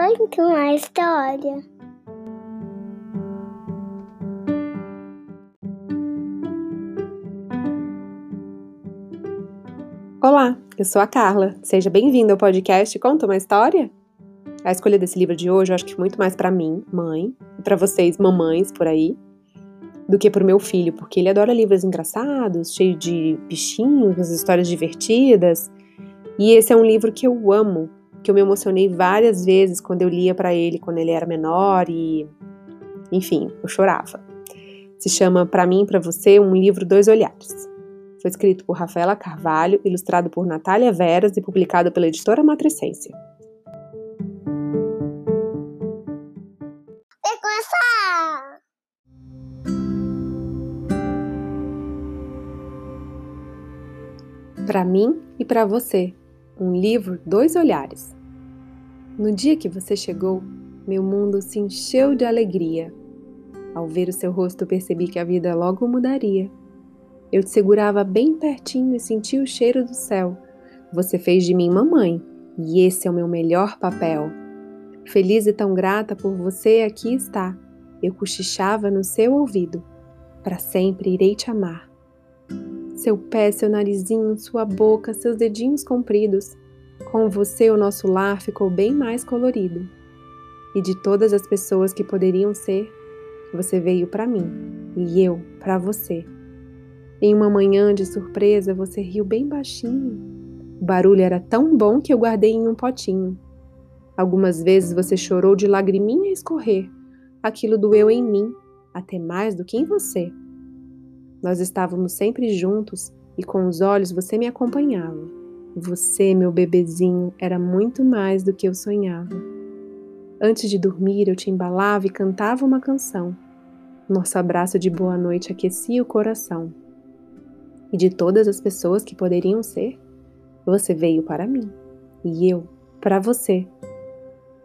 Conta uma história. Olá, eu sou a Carla. Seja bem-vindo ao podcast Conta uma História. A escolha desse livro de hoje eu acho que muito mais para mim, mãe, e para vocês, mamães por aí, do que para o meu filho, porque ele adora livros engraçados, cheios de bichinhos, histórias divertidas. E esse é um livro que eu amo, que eu me emocionei várias vezes quando eu lia para ele quando ele era menor e enfim, eu chorava. Se chama Para mim e para você, um livro dois olhares. Foi escrito por Rafaela Carvalho, ilustrado por Natália Veras e publicado pela editora Matricência. Para mim e para você, um livro, dois olhares. No dia que você chegou, meu mundo se encheu de alegria. Ao ver o seu rosto, percebi que a vida logo mudaria. Eu te segurava bem pertinho e senti o cheiro do céu. Você fez de mim mamãe, e esse é o meu melhor papel. Feliz e tão grata por você aqui está. Eu cochichava no seu ouvido. Para sempre irei te amar. Seu pé, seu narizinho, sua boca, seus dedinhos compridos. Com você, o nosso lar ficou bem mais colorido. E de todas as pessoas que poderiam ser, você veio para mim e eu para você. Em uma manhã de surpresa, você riu bem baixinho. O barulho era tão bom que eu guardei em um potinho. Algumas vezes você chorou de lagriminha escorrer. Aquilo doeu em mim, até mais do que em você. Nós estávamos sempre juntos e com os olhos você me acompanhava. Você, meu bebezinho, era muito mais do que eu sonhava. Antes de dormir, eu te embalava e cantava uma canção. Nosso abraço de boa noite aquecia o coração e de todas as pessoas que poderiam ser, você veio para mim e eu para você.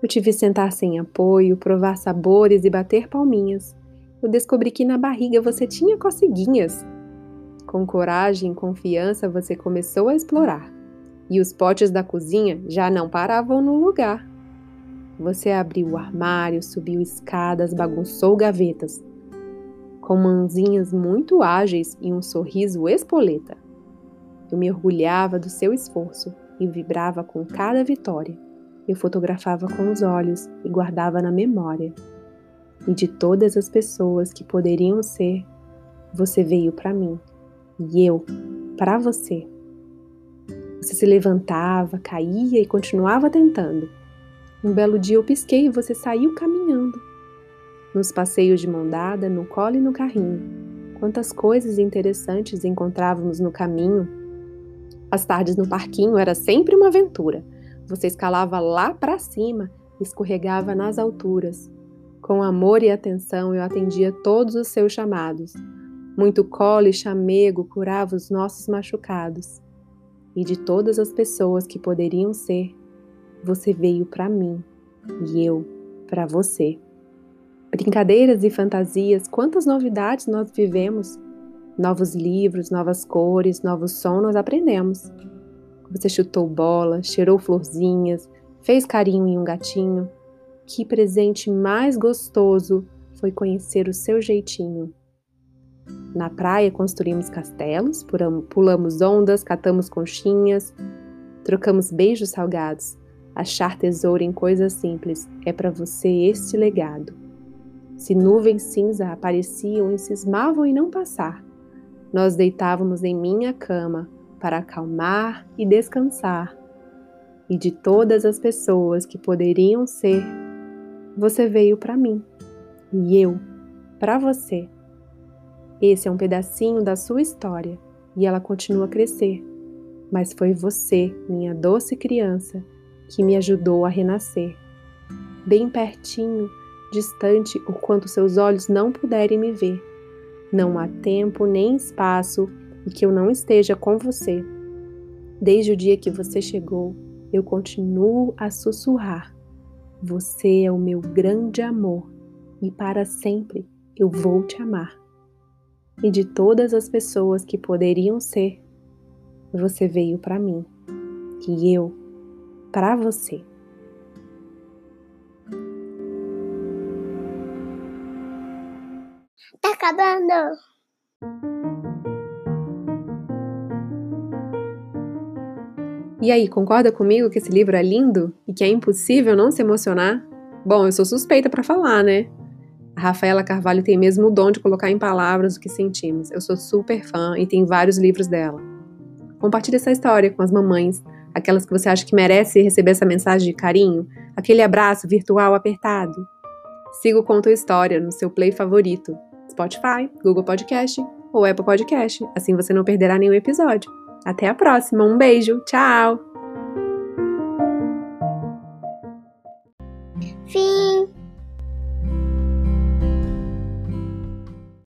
Eu te vi sentar sem apoio, provar sabores e bater palminhas. Eu descobri que na barriga você tinha coceguinhas. Com coragem e confiança você começou a explorar, e os potes da cozinha já não paravam no lugar. Você abriu o armário, subiu escadas, bagunçou gavetas, com mãozinhas muito ágeis e um sorriso espoleta. Eu me orgulhava do seu esforço e vibrava com cada vitória. Eu fotografava com os olhos e guardava na memória. E de todas as pessoas que poderiam ser, você veio para mim e eu para você. Você se levantava, caía e continuava tentando. Um belo dia eu pisquei e você saiu caminhando nos passeios de mão dada, no colo e no carrinho. Quantas coisas interessantes encontrávamos no caminho. As tardes no parquinho era sempre uma aventura. Você escalava lá para cima escorregava nas alturas. Com amor e atenção eu atendia todos os seus chamados. Muito colo e chamego curava os nossos machucados. E de todas as pessoas que poderiam ser, você veio para mim e eu para você. Brincadeiras e fantasias, quantas novidades nós vivemos! Novos livros, novas cores, novos sons nós aprendemos. Você chutou bola, cheirou florzinhas, fez carinho em um gatinho. Que presente mais gostoso foi conhecer o seu jeitinho. Na praia construímos castelos, pulamos ondas, catamos conchinhas, trocamos beijos salgados. Achar tesouro em coisas simples é para você este legado. Se nuvens cinza apareciam e cismavam em não passar, nós deitávamos em minha cama para acalmar e descansar. E de todas as pessoas que poderiam ser, você veio para mim e eu para você. Esse é um pedacinho da sua história e ela continua a crescer. Mas foi você, minha doce criança, que me ajudou a renascer. Bem pertinho, distante o quanto seus olhos não puderem me ver. Não há tempo nem espaço e que eu não esteja com você. Desde o dia que você chegou, eu continuo a sussurrar. Você é o meu grande amor e para sempre eu vou te amar. E de todas as pessoas que poderiam ser, você veio para mim e eu para você. Tá acabando! E aí, concorda comigo que esse livro é lindo e que é impossível não se emocionar? Bom, eu sou suspeita para falar, né? A Rafaela Carvalho tem mesmo o dom de colocar em palavras o que sentimos. Eu sou super fã e tem vários livros dela. Compartilhe essa história com as mamães, aquelas que você acha que merece receber essa mensagem de carinho, aquele abraço virtual apertado. Siga o Conto História no seu play favorito, Spotify, Google Podcast ou Apple Podcast, assim você não perderá nenhum episódio. Até a próxima, um beijo, tchau! Fim!